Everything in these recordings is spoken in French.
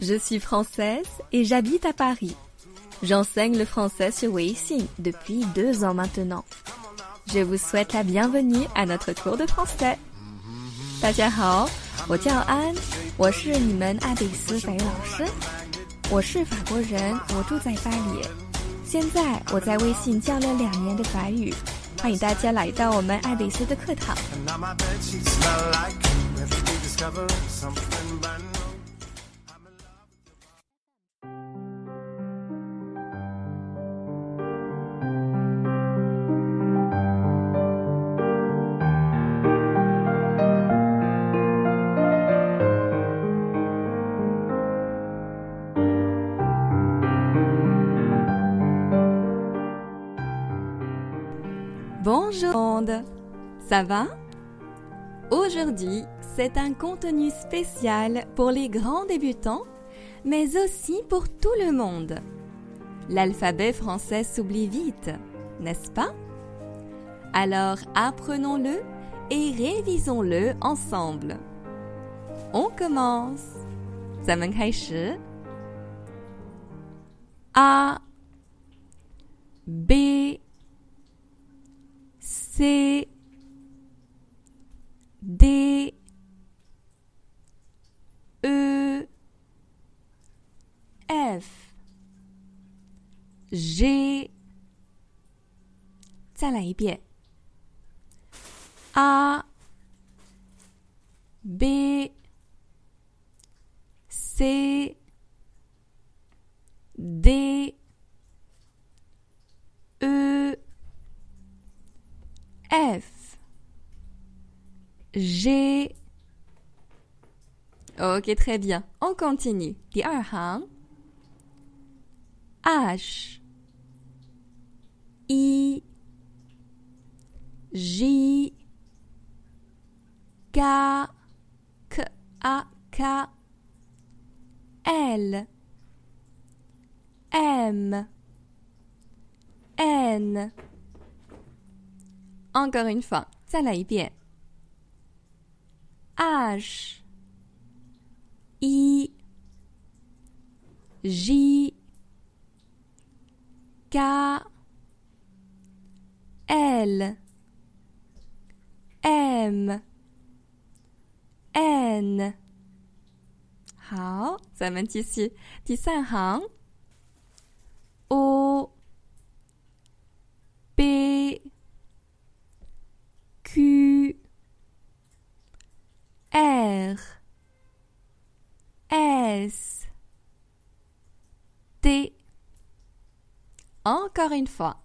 Je suis française et j'habite à Paris. J'enseigne le français sur Weixin depuis deux ans maintenant. Je vous souhaite la bienvenue à notre cours de français. 大家好，我叫安，我是你们爱贝斯法语老师。我是法国人，我住在巴黎。现在我在微信教了两年的法语，欢迎大家来到我们爱贝斯的课堂。Bonjour monde, ça va Aujourd'hui, c'est un contenu spécial pour les grands débutants, mais aussi pour tout le monde. L'alphabet français s'oublie vite, n'est-ce pas Alors apprenons-le et révisons-le ensemble. On commence. 咱们开始 A B C D E F G 再来一遍 A B C j'ai. Ok, très bien. On continue. H. I. J. K. K. A. K. L. M. N. Encore une fois, ça l'a bien 遍 H I J K L M N 好，咱们继续第三行 O Encore une fois.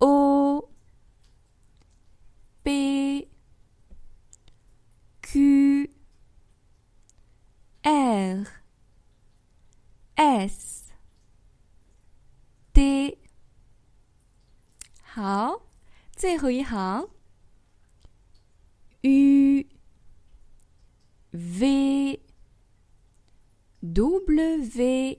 O P Q R S T 好，最后一行 U V W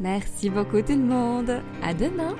Merci beaucoup tout le monde. À demain.